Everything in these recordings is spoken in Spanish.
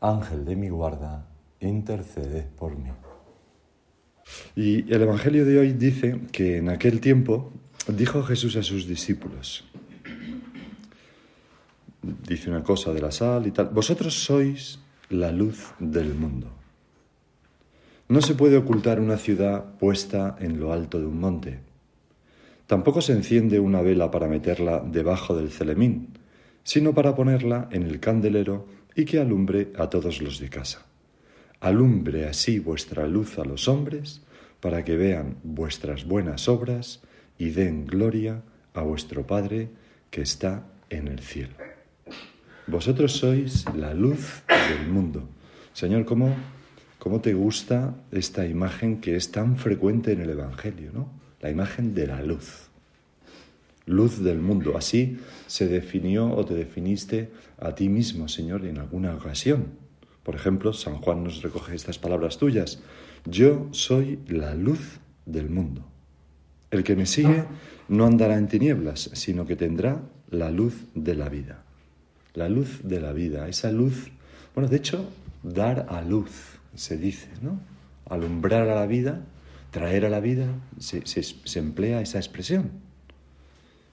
Ángel de mi guarda, intercede por mí. Y el Evangelio de hoy dice que en aquel tiempo dijo Jesús a sus discípulos, dice una cosa de la sal y tal, vosotros sois la luz del mundo. No se puede ocultar una ciudad puesta en lo alto de un monte. Tampoco se enciende una vela para meterla debajo del celemín, sino para ponerla en el candelero y que alumbre a todos los de casa. Alumbre así vuestra luz a los hombres, para que vean vuestras buenas obras y den gloria a vuestro Padre que está en el cielo. Vosotros sois la luz del mundo. Señor, ¿cómo, cómo te gusta esta imagen que es tan frecuente en el Evangelio, ¿no? La imagen de la luz luz del mundo. Así se definió o te definiste a ti mismo, Señor, en alguna ocasión. Por ejemplo, San Juan nos recoge estas palabras tuyas. Yo soy la luz del mundo. El que me sigue no andará en tinieblas, sino que tendrá la luz de la vida. La luz de la vida, esa luz, bueno, de hecho, dar a luz, se dice, ¿no? Alumbrar a la vida, traer a la vida, se, se emplea esa expresión.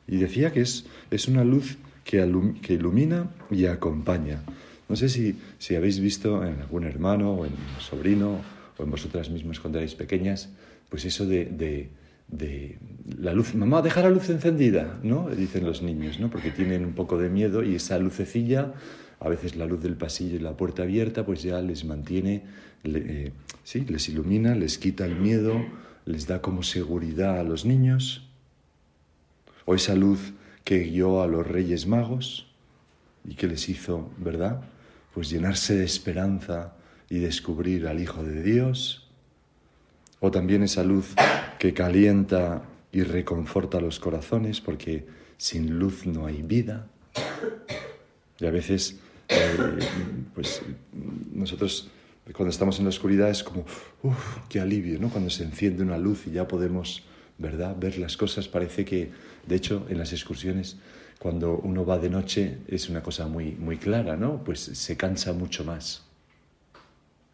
Y decía que es, es una luz que, que, ilumina y acompaña. No sé si, si, habéis visto en algún hermano o en un sobrino o en vosotras mismas cuando erais pequeñas, pues eso de, de, de, la luz, mamá, deja la luz encendida, ¿no? Dicen los niños, ¿no? Porque tienen un poco de miedo y esa lucecilla, a veces la luz del pasillo y la puerta abierta, pues ya les mantiene, eh, sí, les ilumina, les quita el miedo, les da como seguridad a los niños o esa luz que guió a los reyes magos y que les hizo, ¿verdad? Pues llenarse de esperanza y descubrir al Hijo de Dios, o también esa luz que calienta y reconforta los corazones, porque sin luz no hay vida. Y a veces, eh, pues nosotros cuando estamos en la oscuridad es como, uff, qué alivio, ¿no? Cuando se enciende una luz y ya podemos Ver las cosas parece que, de hecho, en las excursiones, cuando uno va de noche es una cosa muy, muy clara, ¿no? Pues se cansa mucho más.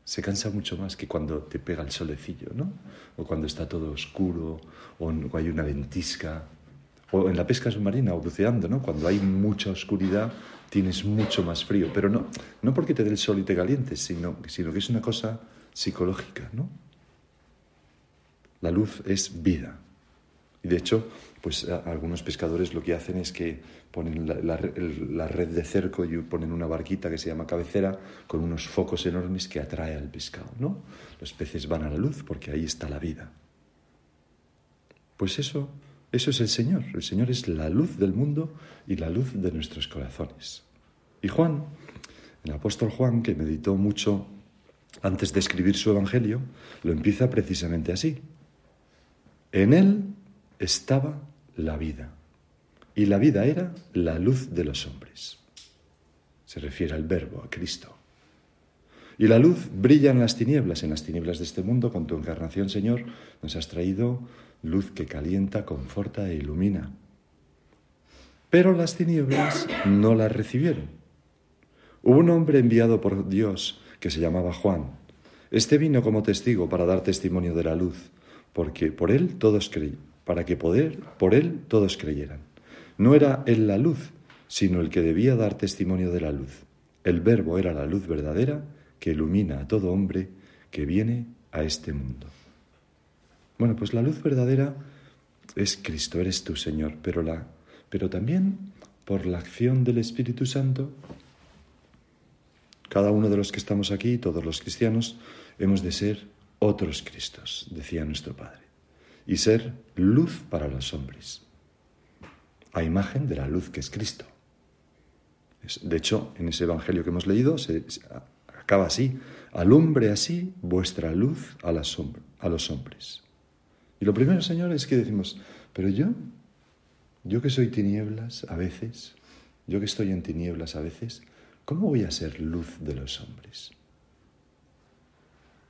Se cansa mucho más que cuando te pega el solecillo, ¿no? O cuando está todo oscuro, o hay una ventisca, o en la pesca submarina, o buceando, ¿no? Cuando hay mucha oscuridad tienes mucho más frío, pero no, no porque te dé el sol y te calientes, sino, sino que es una cosa psicológica, ¿no? La luz es vida. Y de hecho, pues algunos pescadores lo que hacen es que ponen la, red de cerco y ponen una barquita que se llama cabecera con unos focos enormes que atrae al pescado, ¿no? Los peces van a la luz porque ahí está la vida. Pues eso, eso es el Señor. El Señor es la luz del mundo y la luz de nuestros corazones. Y Juan, el apóstol Juan, que meditó mucho antes de escribir su evangelio, lo empieza precisamente así. En él estaba la vida, y la vida era la luz de los hombres. Se refiere al verbo, a Cristo. Y la luz brilla en las tinieblas, en las tinieblas de este mundo, con tu encarnación, Señor, nos has traído luz que calienta, conforta e ilumina. Pero las tinieblas no la recibieron. Hubo un hombre enviado por Dios que se llamaba Juan. Este vino como testigo para dar testimonio de la luz, porque por él todos creían para que poder, por él todos creyeran. No era él la luz, sino el que debía dar testimonio de la luz. El verbo era la luz verdadera que ilumina a todo hombre que viene a este mundo. Bueno, pues la luz verdadera es Cristo, eres tú, Señor, pero la pero también por la acción del Espíritu Santo cada uno de los que estamos aquí, todos los cristianos, hemos de ser otros Cristos, decía nuestro Padre y ser luz para los hombres, a imagen de la luz que es Cristo. De hecho, en ese Evangelio que hemos leído, acaba así, alumbre así vuestra luz a, los hombres. Y lo primero, Señor, es que decimos, pero yo, yo que soy tinieblas a veces, yo que estoy en tinieblas a veces, ¿cómo voy a ser luz de los hombres?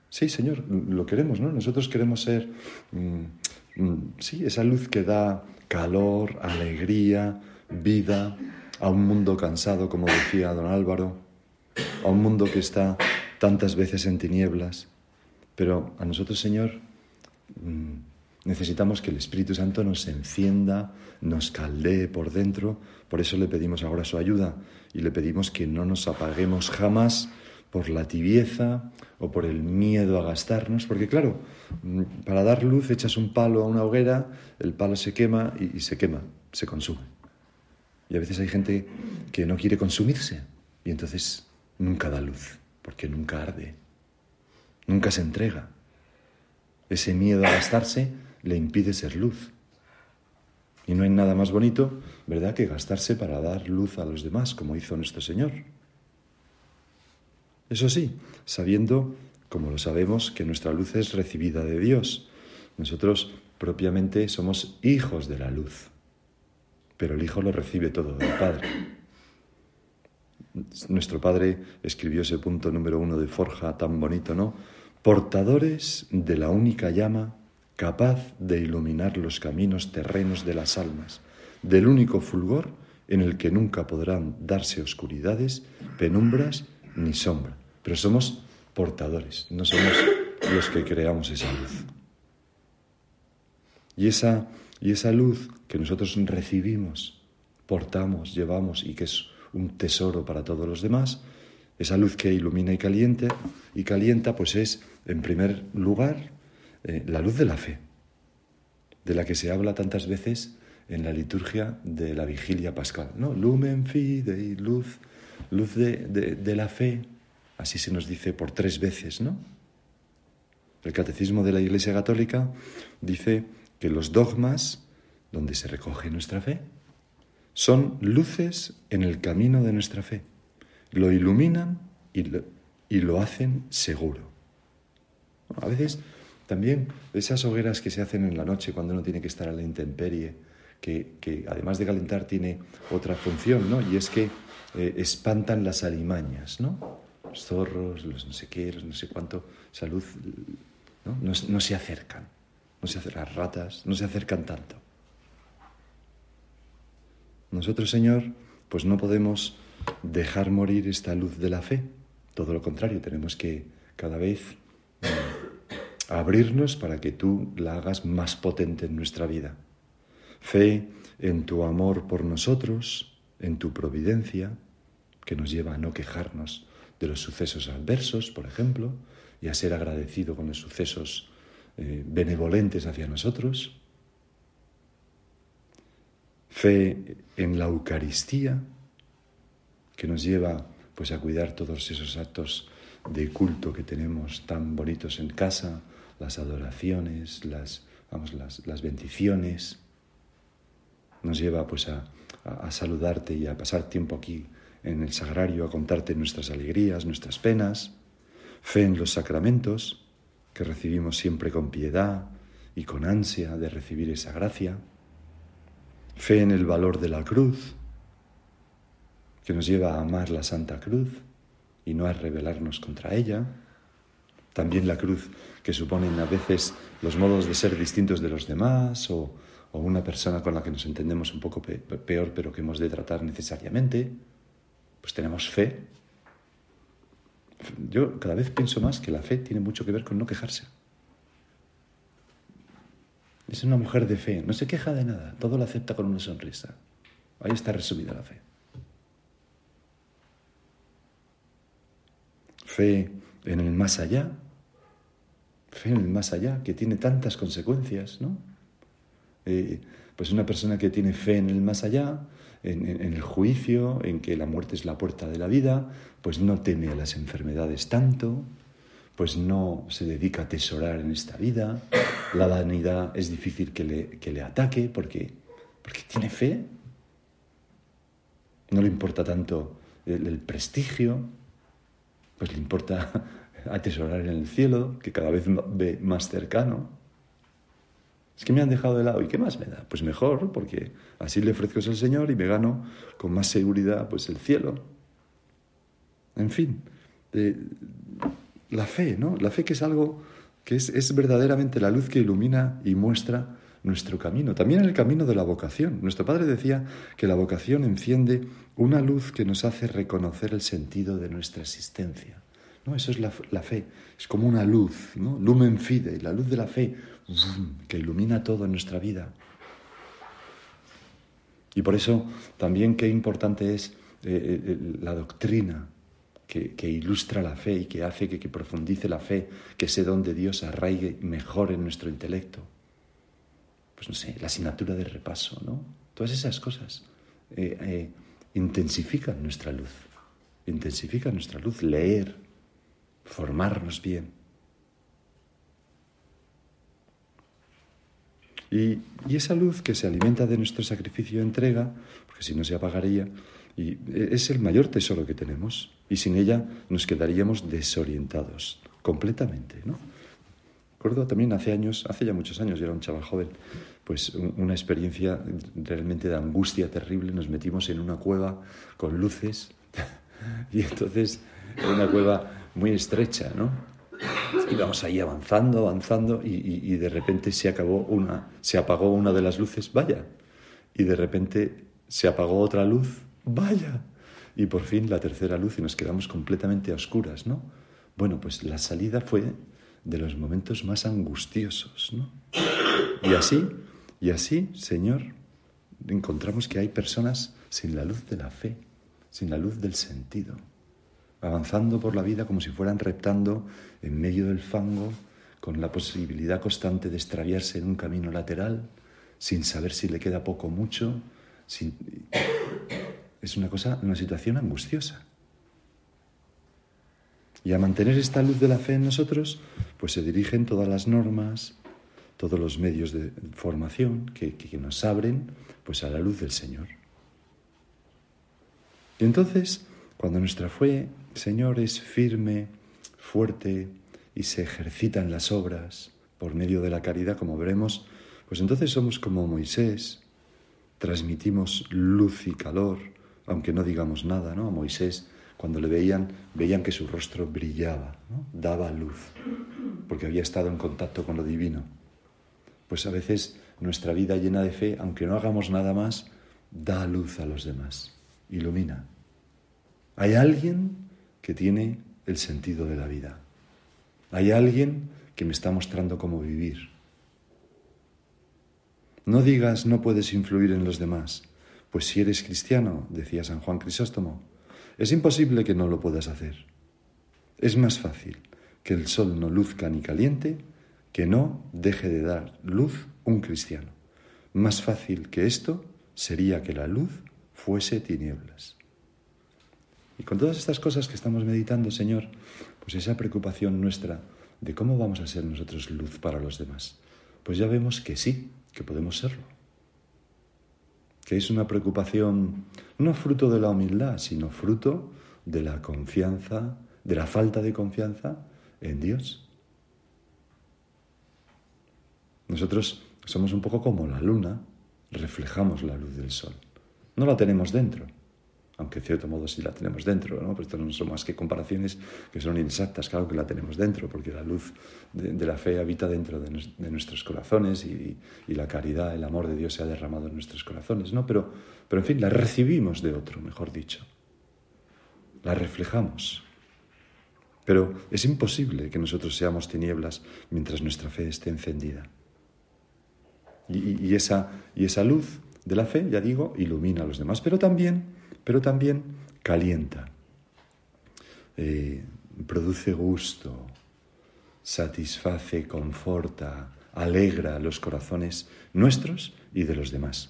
Sí, Señor, lo queremos, ¿no? Nosotros queremos ser, mm, sí, esa luz que da calor, alegría, vida a un mundo cansado, como decía don Álvaro, a un mundo que está tantas veces en tinieblas. Pero a nosotros, Señor, mm, necesitamos que el Espíritu Santo nos encienda, nos caldee por dentro. Por eso le pedimos ahora su ayuda y le pedimos que no nos apaguemos jamás por la tibieza o por el miedo a gastarnos, porque claro, para dar luz echas un palo a una hoguera, el palo se quema y, se quema, se consume. Y a veces hay gente que no quiere consumirse y entonces nunca da luz, porque nunca arde, nunca se entrega. Ese miedo a gastarse le impide ser luz. Y no hay nada más bonito, ¿verdad?, que gastarse para dar luz a los demás, como hizo nuestro Señor. Eso sí, sabiendo, como lo sabemos, que nuestra luz es recibida de Dios. Nosotros propiamente somos hijos de la luz, pero el Hijo lo recibe todo del Padre. Nuestro Padre escribió ese punto número uno de Forja tan bonito, ¿no? Portadores de la única llama capaz de iluminar los caminos terrenos de las almas, del único fulgor en el que nunca podrán darse oscuridades, penumbras ni sombra. Pero somos portadores, no somos los que creamos esa luz. Y esa, y esa luz que nosotros recibimos, portamos, llevamos y que es un tesoro para todos los demás, esa luz que ilumina y calienta, y calienta, pues es, en primer lugar, eh, la luz de la fe, de la que se habla tantas veces en la liturgia de la vigilia pascal. ¿no? Lumen fidei, luz, luz de, de, la fe, así se nos dice por tres veces. ¿no? El catecismo de la Iglesia Católica dice que los dogmas, donde se recoge nuestra fe, son luces en el camino de nuestra fe. Lo iluminan y lo, hacen seguro. A veces también esas hogueras que se hacen en la noche cuando uno tiene que estar a la intemperie, que, además de calentar tiene otra función, ¿no? Y es que eh, espantan las alimañas, ¿no? Los zorros, los no sé qué, los no sé cuánto, salud, ¿no? No, se acercan, no se acercan las ratas, no se acercan tanto. Nosotros, Señor, pues no podemos dejar morir esta luz de la fe. Todo lo contrario, tenemos que cada vez abrirnos para que tú la hagas más potente en nuestra vida. Fe en tu amor por nosotros, en tu providencia, que nos lleva a no quejarnos de los sucesos adversos, por ejemplo, y a ser agradecido con los sucesos eh, benevolentes hacia nosotros. Fe en la Eucaristía, que nos lleva pues a cuidar todos esos actos de culto que tenemos tan bonitos en casa, las adoraciones, las, vamos, las, las bendiciones. Nos lleva pues a, a, saludarte y a pasar tiempo aquí en el sagrario, a contarte nuestras alegrías, nuestras penas. Fe en los sacramentos, que recibimos siempre con piedad y con ansia de recibir esa gracia. Fe en el valor de la cruz, que nos lleva a amar la Santa Cruz y no a rebelarnos contra ella. También la cruz que suponen a veces los modos de ser distintos de los demás o, una persona con la que nos entendemos un poco peor pero que hemos de tratar necesariamente, pues tenemos fe. Yo cada vez pienso más que la fe tiene mucho que ver con no quejarse. Es una mujer de fe, no se queja de nada, todo lo acepta con una sonrisa. Ahí está resumida la fe. Fe en el más allá, fe en el más allá, que tiene tantas consecuencias, ¿no? Eh, pues una persona que tiene fe en el más allá, en, el juicio, en que la muerte es la puerta de la vida, pues no teme a las enfermedades tanto, pues no se dedica a atesorar en esta vida, la vanidad es difícil que le, que le ataque porque, porque tiene fe, no le importa tanto el prestigio, pues le importa atesorar en el cielo, que cada vez ve más cercano. Es que me han dejado de lado, ¿y qué más me da? Pues mejor, porque así le ofrezco al Señor y me gano con más seguridad pues el cielo. En fin, la fe, ¿no? La fe que es algo que es, es verdaderamente la luz que ilumina y muestra nuestro camino, también el camino de la vocación. Nuestro Padre decía que la vocación enciende una luz que nos hace reconocer el sentido de nuestra existencia. ¿No? Eso es la, fe, es como una luz, ¿no? lumen fide, la luz de la fe que ilumina todo en nuestra vida. Y por eso también qué importante es eh, eh, la doctrina que, ilustra la fe y que hace que, profundice la fe, que ese don de Dios arraigue mejor en nuestro intelecto pues no sé, la asignatura de repaso, ¿no? Todas esas cosas eh, eh, intensifican nuestra luz, intensifican nuestra luz, leer, formarnos bien. Y, esa luz que se alimenta de nuestro sacrificio y entrega, porque si no se apagaría, y es el mayor tesoro que tenemos, y sin ella nos quedaríamos desorientados completamente, ¿no? Recuerdo también hace años, hace ya muchos años, yo era un chaval joven, pues una experiencia realmente de angustia terrible. Nos metimos en una cueva con luces y entonces era una cueva muy estrecha, ¿no? Íbamos ahí avanzando, avanzando y, de repente se acabó una, se apagó una de las luces, vaya, y de repente se apagó otra luz, vaya, y por fin la tercera luz y nos quedamos completamente a oscuras, ¿no? Bueno, pues la salida fue de los momentos más angustiosos, ¿no? Y así, y así, Señor, encontramos que hay personas sin la luz de la fe, sin la luz del sentido, avanzando por la vida como si fueran reptando en medio del fango, con la posibilidad constante de extraviarse en un camino lateral, sin saber si le queda poco o mucho. Es una cosa, una situación angustiosa. Y a mantener esta luz de la fe en nosotros, pues se dirigen todas las normas, todos los medios de formación que, nos abren pues a la luz del Señor. Y entonces, cuando nuestra fe, Señor, es firme, fuerte y se ejercita en las obras por medio de la caridad, como veremos, pues entonces somos como Moisés, transmitimos luz y calor, aunque no digamos nada, ¿no? A Moisés cuando le veían, veían que su rostro brillaba, daba luz, porque había estado en contacto con lo divino. Pues a veces nuestra vida llena de fe, aunque no hagamos nada más, da luz a los demás, ilumina. Hay alguien que tiene el sentido de la vida. Hay alguien que me está mostrando cómo vivir. No digas no puedes influir en los demás, pues si eres cristiano, decía San Juan Crisóstomo, es imposible que no lo puedas hacer. Es más fácil que el sol no luzca ni caliente que no deje de dar luz un cristiano. Más fácil que esto sería que la luz fuese tinieblas. Y con todas estas cosas que estamos meditando, Señor, pues esa preocupación nuestra de cómo vamos a ser nosotros luz para los demás, pues ya vemos que sí, que podemos serlo que es una preocupación no fruto de la humildad, sino fruto de la confianza, de la falta de confianza en Dios. Nosotros somos un poco como la luna, reflejamos la luz del sol. No la tenemos dentro, aunque en cierto modo sí la tenemos dentro, ¿no? pero esto no son más que comparaciones que son inexactas, claro que la tenemos dentro, porque la luz de, la fe habita dentro de, nuestros corazones y, la caridad, el amor de Dios se ha derramado en nuestros corazones, ¿no? Pero, pero en fin, la recibimos de otro, mejor dicho, la reflejamos. Pero es imposible que nosotros seamos tinieblas mientras nuestra fe esté encendida. Y, esa, y esa luz de la fe, ya digo, ilumina a los demás, pero también pero también calienta, eh, produce gusto, satisface, conforta, alegra los corazones nuestros y de los demás.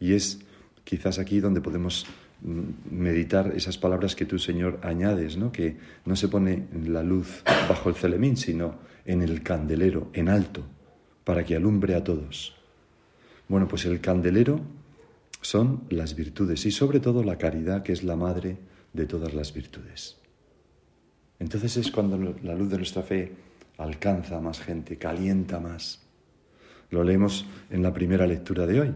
Y es quizás aquí donde podemos mm, meditar esas palabras que tú, Señor, añades, ¿no? que no se pone la luz bajo el celemín, sino en el candelero, en alto, para que alumbre a todos. Bueno, pues el candelero son las virtudes y sobre todo la caridad, que es la madre de todas las virtudes. Entonces es cuando la luz de nuestra fe alcanza a más gente, calienta más. Lo leemos en la primera lectura de hoy.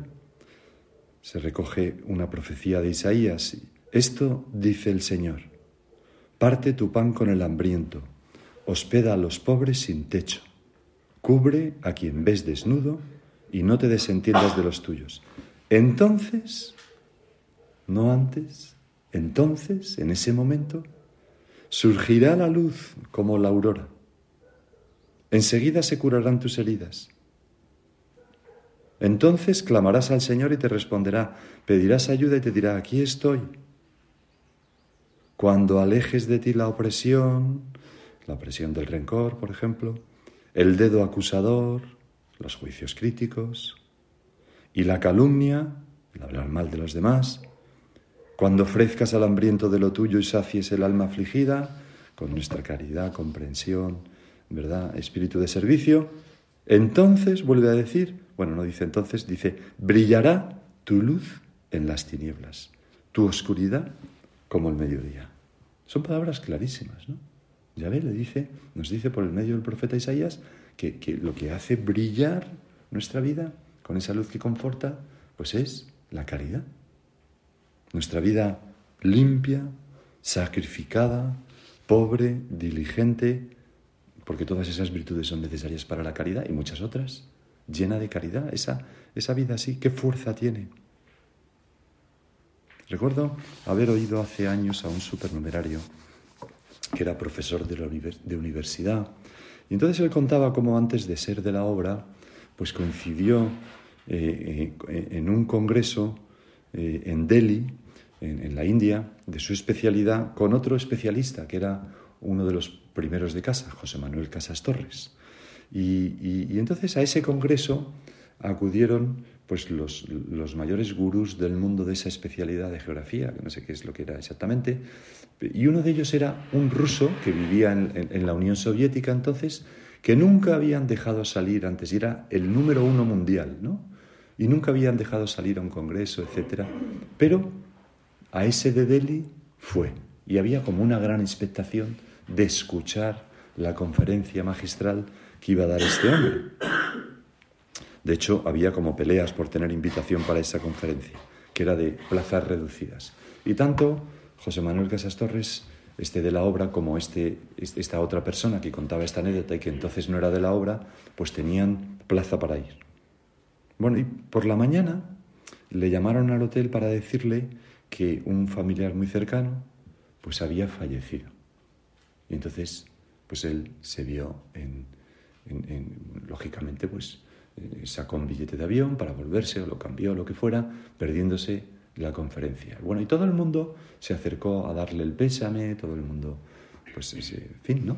Se recoge una profecía de Isaías. Esto dice el Señor. Parte tu pan con el hambriento, hospeda a los pobres sin techo, cubre a quien ves desnudo y no te desentiendas de los tuyos. Entonces, no antes, entonces, en ese momento, surgirá la luz como la aurora. Enseguida se curarán tus heridas. Entonces clamarás al Señor y te responderá, pedirás ayuda y te dirá, aquí estoy. Cuando alejes de ti la opresión, la opresión del rencor, por ejemplo, el dedo acusador, los juicios críticos y la calumnia, el hablar mal de los demás, cuando ofrezcas al hambriento de lo tuyo y sacies el alma afligida, con nuestra caridad, comprensión, ¿verdad? Espíritu de servicio, entonces, vuelve a decir, bueno, no dice entonces, dice, brillará tu luz en las tinieblas, tu oscuridad como el mediodía. Son palabras clarísimas, ¿no? ve, le dice, nos dice por el medio del profeta Isaías que, que lo que hace brillar nuestra vida con esa luz que conforta, pues es la caridad. Nuestra vida limpia, sacrificada, pobre, diligente, porque todas esas virtudes son necesarias para la caridad y muchas otras, llena de caridad, esa, esa vida así, ¿qué fuerza tiene? Recuerdo haber oído hace años a un supernumerario que era profesor de, la de universidad, y entonces él contaba cómo antes de ser de la obra, pues coincidió eh, eh, en un congreso eh, en Delhi, en, la India, de su especialidad, con otro especialista, que era uno de los primeros de casa, José Manuel Casas Torres. Y, entonces a ese congreso acudieron pues los, mayores gurús del mundo de esa especialidad de geografía, que no sé qué es lo que era exactamente, y uno de ellos era un ruso que vivía en, la Unión Soviética entonces, que nunca habían dejado salir antes, era el número uno mundial, ¿no? Y nunca habían dejado salir a un congreso, etc. Pero a ese de Delhi fue, y había como una gran expectación de escuchar la conferencia magistral que iba a dar este hombre. De hecho, había como peleas por tener invitación para esa conferencia, que era de plazas reducidas. Y tanto José Manuel Casas Torres, este de la obra, como este, esta otra persona que contaba esta anécdota y que entonces no era de la obra, pues tenían plaza para ir. Bueno, y por la mañana le llamaron al hotel para decirle que un familiar muy cercano pues había fallecido. Y entonces, pues él se vio en, lógicamente, pues eh, sacó un billete de avión para volverse o lo cambió, lo que fuera, perdiéndose la conferencia. Bueno, y todo el mundo se acercó a darle el pésame, todo el mundo, pues, ese, fin, ¿no?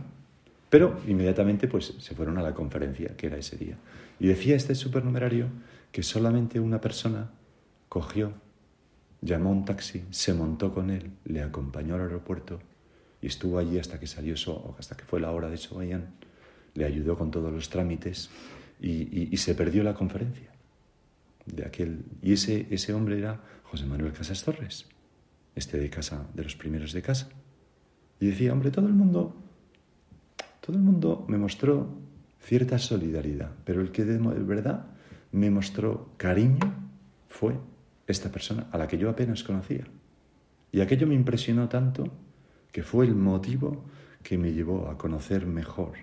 Pero inmediatamente, pues, se fueron a la conferencia, que era ese día. Y decía este supernumerario que solamente una persona cogió, llamó un taxi, se montó con él, le acompañó al aeropuerto y estuvo allí hasta que salió eso, hasta que fue la hora de Sobayan, le ayudó con todos los trámites y, se perdió la conferencia de aquel. Y ese, ese hombre era José Manuel Casas Torres, este de casa, de los primeros de casa. Y decía, hombre, todo el mundo, todo el mundo me mostró cierta solidaridad, pero el que de verdad me mostró cariño fue esta persona a la que yo apenas conocía. Y aquello me impresionó tanto que fue el motivo que me llevó a conocer mejor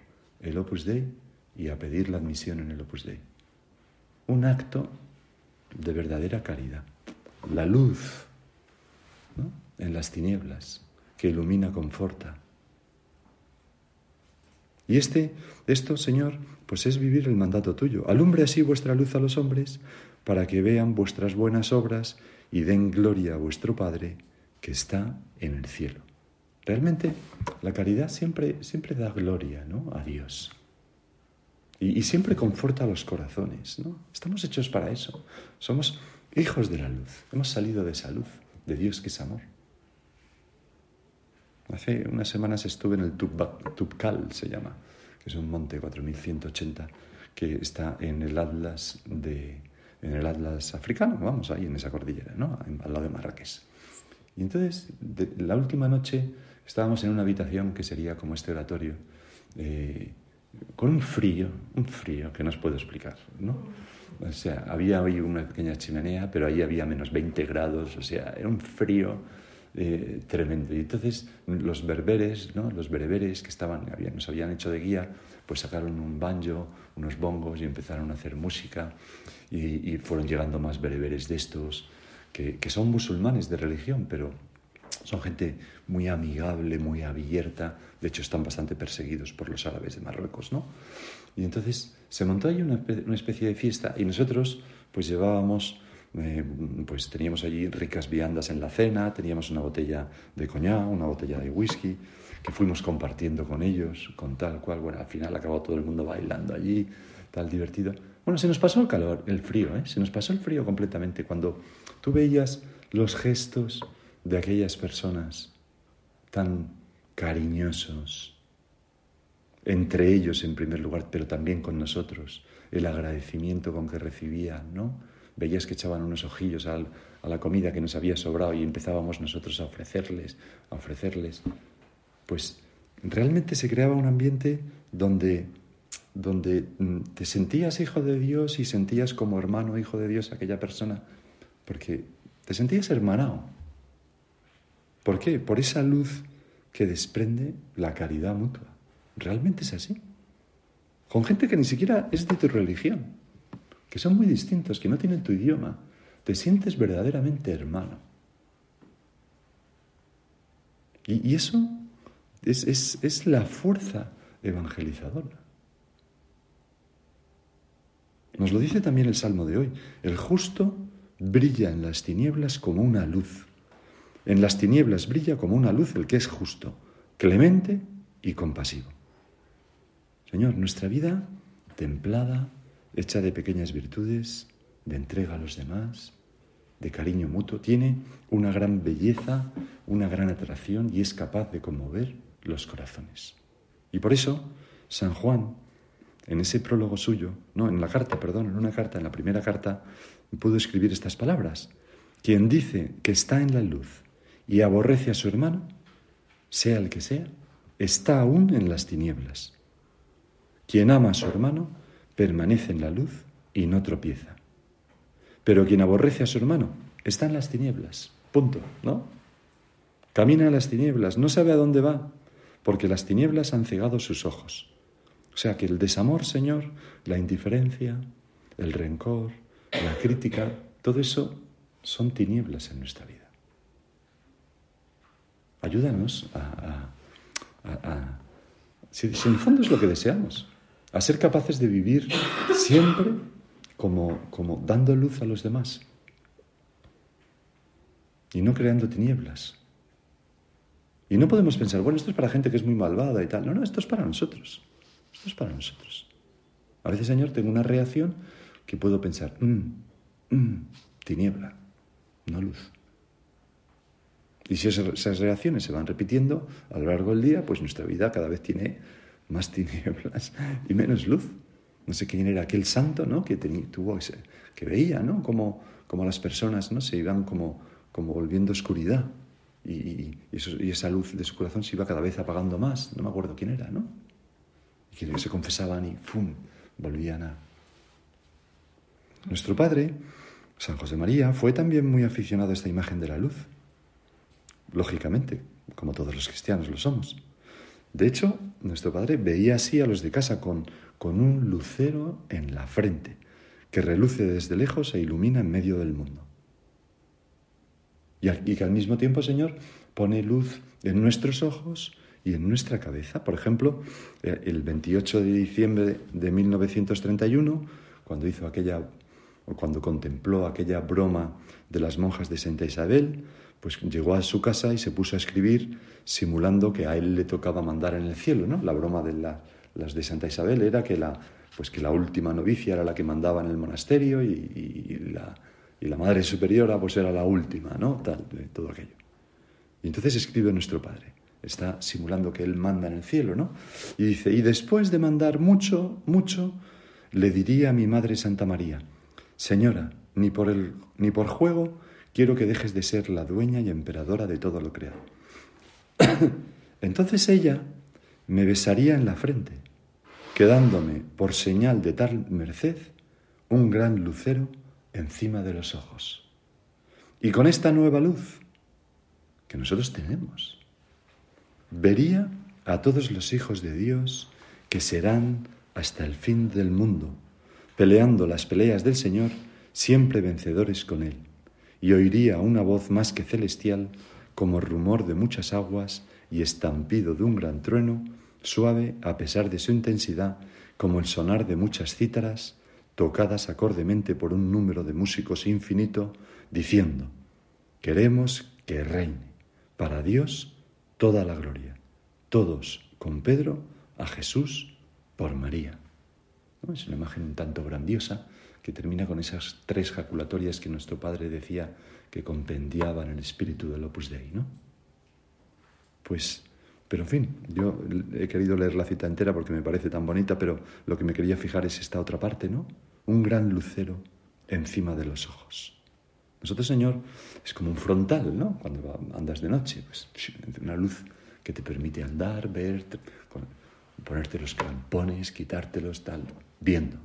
el Opus Dei y a pedir la admisión en el Opus Dei. Un acto de verdadera caridad. La luz en las tinieblas que ilumina, conforta. Y este, esto, Señor, pues es vivir el mandato tuyo. Alumbre así vuestra luz a los hombres para que vean vuestras buenas obras y den gloria a vuestro Padre que está en el cielo. Realmente la caridad siempre, siempre da gloria ¿no? a Dios. Y, siempre conforta los corazones. ¿no? Estamos hechos para eso. Somos hijos de la luz. Hemos salido de esa luz, de Dios que es amor. Hace unas semanas estuve en el Tubkal, se llama, que es un monte 4180 que está en el Atlas de en el Atlas africano, vamos ahí en esa cordillera, ¿no? al lado de Marrakech. Y entonces, la última noche estábamos en una habitación que sería como este oratorio, eh, con un frío, un frío que no os puedo explicar, ¿no? O sea, había hoy una pequeña chimenea, pero ahí había menos 20 grados, o sea, era un frío eh, tremendo. Y entonces los berberes, ¿no? los bereberes que estaban, habían, nos habían hecho de guía, pues sacaron un banjo, unos bongos y empezaron a hacer música y, fueron llegando más bereberes de estos, que, que son musulmanes de religión, pero son gente muy amigable, muy abierta. De hecho, están bastante perseguidos por los árabes de Marruecos, ¿no? Y entonces se montó ahí una, especie de fiesta y nosotros pues llevábamos, eh, pues teníamos allí ricas viandas en la cena, teníamos una botella de coñac, una botella de whisky, que fuimos compartiendo con ellos, con tal cual. Bueno, al final acabó todo el mundo bailando allí, tal divertido. Bueno, se nos pasó el calor, el frío, ¿eh? Se nos pasó el frío completamente cuando tú veías los gestos de aquellas personas tan cariñosos, entre ellos en primer lugar, pero también con nosotros, el agradecimiento con que recibían, ¿no? Veías que echaban unos ojillos a la comida que nos había sobrado y empezábamos nosotros a ofrecerles, a ofrecerles. Pues realmente se creaba un ambiente donde, donde mm, te sentías hijo de Dios y sentías como hermano, hijo de Dios aquella persona, porque te sentías hermanado. ¿Por qué? Por esa luz que desprende la caridad mutua. Realmente es así. Con gente que ni siquiera es de tu religión, que son muy distintos, que no tienen tu idioma. Te sientes verdaderamente hermano. Y, eso es, la fuerza evangelizadora. Nos lo dice también el Salmo de hoy. El justo brilla en las tinieblas como una luz. En las tinieblas brilla como una luz el que es justo, clemente y compasivo. Señor, nuestra vida templada, hecha de pequeñas virtudes, de entrega a los demás, de cariño mutuo, tiene una gran belleza, una gran atracción y es capaz de conmover los corazones. Y por eso, San Juan, en ese prólogo suyo, no, en la carta, perdón, en una carta, en la primera carta, pudo escribir estas palabras. Quien dice que está en la luz y aborrece a su hermano, sea el que sea, está aún en las tinieblas. Quien ama a su hermano permanece en la luz y no tropieza. Pero quien aborrece a su hermano está en las tinieblas. Punto, ¿no? Camina en las tinieblas, no sabe a dónde va, porque las tinieblas han cegado sus ojos. O sea que el desamor, Señor, la indiferencia, el rencor, la crítica, todo eso son tinieblas en nuestra vida. Ayúdanos a... si en el fondo es lo que deseamos, a ser capaces de vivir siempre como, como dando luz a los demás y no creando tinieblas. Y no podemos pensar, bueno, esto es para gente que es muy malvada y tal. No, no, esto es para nosotros. Esto es para nosotros. A veces, Señor, tengo una reacción que puedo pensar, mmm, mmm, tiniebla, no luz. Y si esas reacciones se van repitiendo a lo largo del día, pues nuestra vida cada vez tiene más tinieblas y menos luz. No sé quién era aquel santo, ¿no? Que tuvo ese, que veía, ¿no? Como, como las personas, ¿no? Se iban como, como volviendo oscuridad y, y, esa luz de su corazón se iba cada vez apagando más. No me acuerdo quién era, ¿no? Y que se confesaban y ¡fum! volvían a. Nuestro padre, San José María, fue también muy aficionado a esta imagen de la luz. Lógicamente, como todos los cristianos lo somos. De hecho, nuestro padre veía así a los de casa con, con un lucero en la frente, que reluce desde lejos e ilumina en medio del mundo. Y, que al mismo tiempo, Señor, pone luz en nuestros ojos y en nuestra cabeza. Por ejemplo, eh, el 28 de diciembre de 1931, cuando hizo aquella o cuando contempló aquella broma de las monjas de Santa Isabel, pues llegó a su casa y se puso a escribir simulando que a él le tocaba mandar en el cielo, ¿no? La broma de las de Santa Isabel era que la, pues que la última novicia era la que mandaba en el monasterio y, la, y la, madre superiora pues era la última, ¿no? Tal, todo aquello. Y entonces escribe nuestro padre, está simulando que él manda en el cielo, ¿no? Y dice, y después de mandar mucho, mucho, le diría a mi madre Santa María, Señora, ni por, el, ni por juego quiero que dejes de ser la dueña y emperadora de todo lo creado. Entonces ella me besaría en la frente, quedándome por señal de tal merced un gran lucero encima de los ojos. Y con esta nueva luz que nosotros tenemos, vería a todos los hijos de Dios que serán hasta el fin del mundo, peleando las peleas del Señor, siempre vencedores con Él, y oiría una voz más que celestial, como rumor de muchas aguas y estampido de un gran trueno, suave a pesar de su intensidad, como el sonar de muchas cítaras, tocadas acordemente por un número de músicos infinito, diciendo, queremos que reine para Dios toda la gloria, todos con Pedro a Jesús por María. Es una imagen un tanto grandiosa que termina con esas tres jaculatorias que nuestro Padre decía que compendiaban el espíritu del Opus Dei, ¿no? Pues pero en fin, yo he querido leer la cita entera porque me parece tan bonita, pero lo que me quería fijar es esta otra parte, ¿no? Un gran lucero encima de los ojos. Nosotros, Señor, es como un frontal, ¿no? Cuando andas de noche, pues una luz que te permite andar, ver, ponerte los crampones, quitártelos, tal, viendo.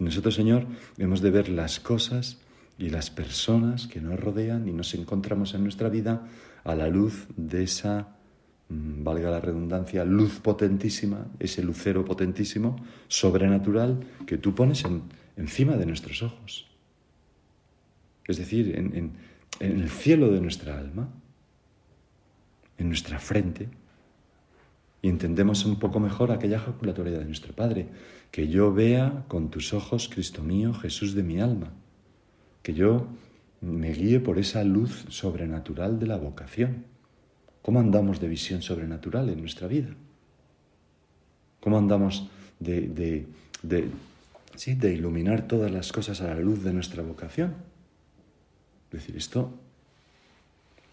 Nosotros, Señor, hemos de ver las cosas y las personas que nos rodean y nos encontramos en nuestra vida a la luz de esa Mm, valga la redundancia, luz potentísima, ese lucero potentísimo, sobrenatural, que tú pones encima de nuestros ojos. Es decir, en, en el cielo de nuestra alma, en nuestra frente, y entendemos un poco mejor aquella jaculatoria de nuestro Padre, que yo vea con tus ojos, Cristo mío, Jesús de mi alma, que yo me guíe por esa luz sobrenatural de la vocación ¿Cómo andamos de visión sobrenatural en nuestra vida? ¿Cómo andamos de, sí, de iluminar todas las cosas a la luz de nuestra vocación? Es decir, esto,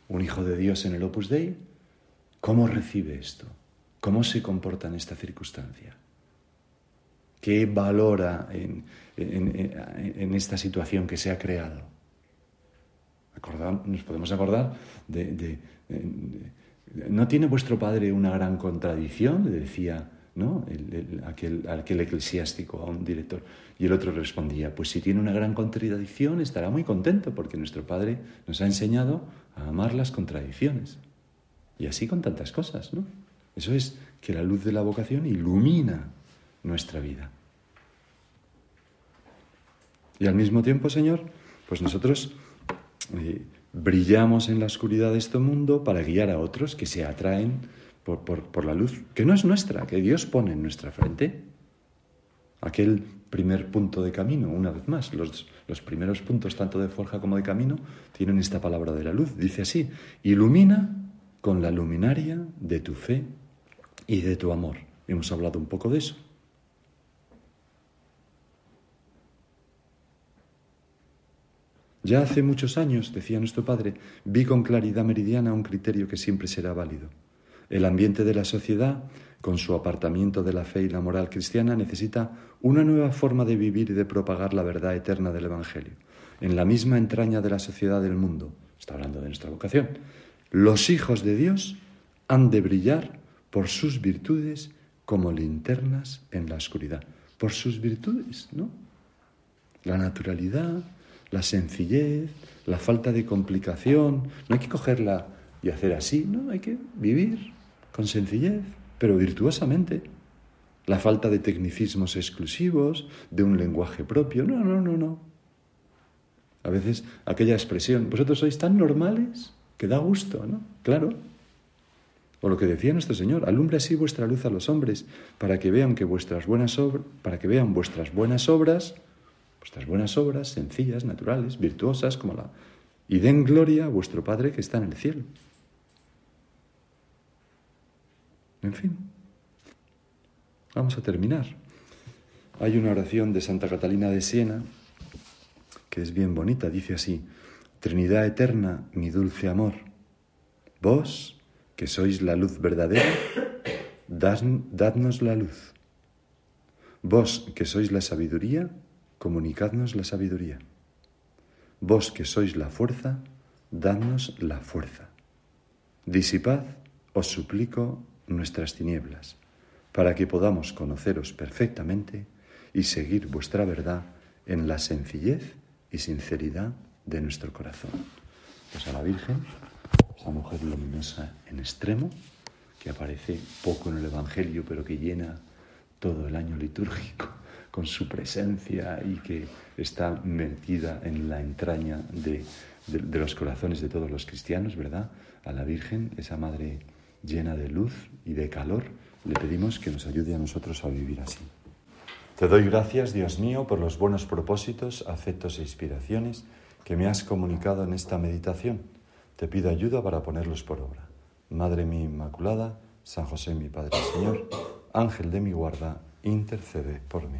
un hijo de Dios en el Opus Dei, ¿cómo recibe esto? ¿Cómo se comporta en esta circunstancia? ¿Qué valora en, esta situación que se ha creado? nos podemos acordar de ¿No tiene vuestro padre una gran contradicción? Le decía ¿no? aquel, aquel eclesiástico a un director. Y el otro respondía, pues si tiene una gran contradicción estará muy contento porque nuestro padre nos ha enseñado a amar las contradicciones. Y así con tantas cosas, ¿no? Eso es que la luz de la vocación ilumina nuestra vida. Y al mismo tiempo, Señor, pues nosotros eh, brillamos en la oscuridad de este mundo para guiar a otros que se atraen por, la luz, que no es nuestra, que Dios pone en nuestra frente. Aquel primer punto de camino, una vez más, los, los primeros puntos tanto de forja como de camino tienen esta palabra de la luz. Dice así, ilumina con la luminaria de tu fe y de tu amor. Hemos hablado un poco de eso. Ya hace muchos años, decía nuestro padre, vi con claridad meridiana un criterio que siempre será válido. El ambiente de la sociedad, con su apartamiento de la fe y la moral cristiana, necesita una nueva forma de vivir y de propagar la verdad eterna del Evangelio. En la misma entraña de la sociedad del mundo, está hablando de nuestra vocación, los hijos de Dios han de brillar por sus virtudes como linternas en la oscuridad. Por sus virtudes, ¿no? La naturalidad, la sencillez, la falta de complicación. No hay que cogerla y hacer así, no, hay que vivir con sencillez, pero virtuosamente. La falta de tecnicismos exclusivos, de un lenguaje propio, no, no, no, no. A veces aquella expresión, vosotros sois tan normales que da gusto, ¿no? Claro. O lo que decía nuestro Señor, alumbre así vuestra luz a los hombres, para que vean que vuestras buenas obras, para que vean vuestras buenas obras vuestras buenas obras, sencillas, naturales, virtuosas, como la... Y den gloria a vuestro Padre que está en el cielo. En fin, vamos a terminar. Hay una oración de Santa Catalina de Siena que es bien bonita, dice así, Trinidad eterna, mi dulce amor, vos, que sois la luz verdadera, dadnos la luz. Vos, que sois la sabiduría, comunicadnos la sabiduría. Vos que sois la fuerza, dadnos la fuerza. Disipad os suplico nuestras tinieblas, para que podamos conoceros perfectamente y seguir vuestra verdad en la sencillez y sinceridad de nuestro corazón. Pues a la Virgen, esa mujer luminosa en extremo, que aparece poco en el Evangelio, pero que llena todo el año litúrgico con su presencia y que está metida en la entraña de, de, los corazones de todos los cristianos, ¿verdad? A la Virgen, esa Madre llena de luz y de calor, le pedimos que nos ayude a nosotros a vivir así. Te doy gracias, Dios mío, por los buenos propósitos, afectos e inspiraciones que me has comunicado en esta meditación. Te pido ayuda para ponerlos por obra. Madre mía Inmaculada, San José mi Padre Señor, Ángel de mi guarda, intercede por mí.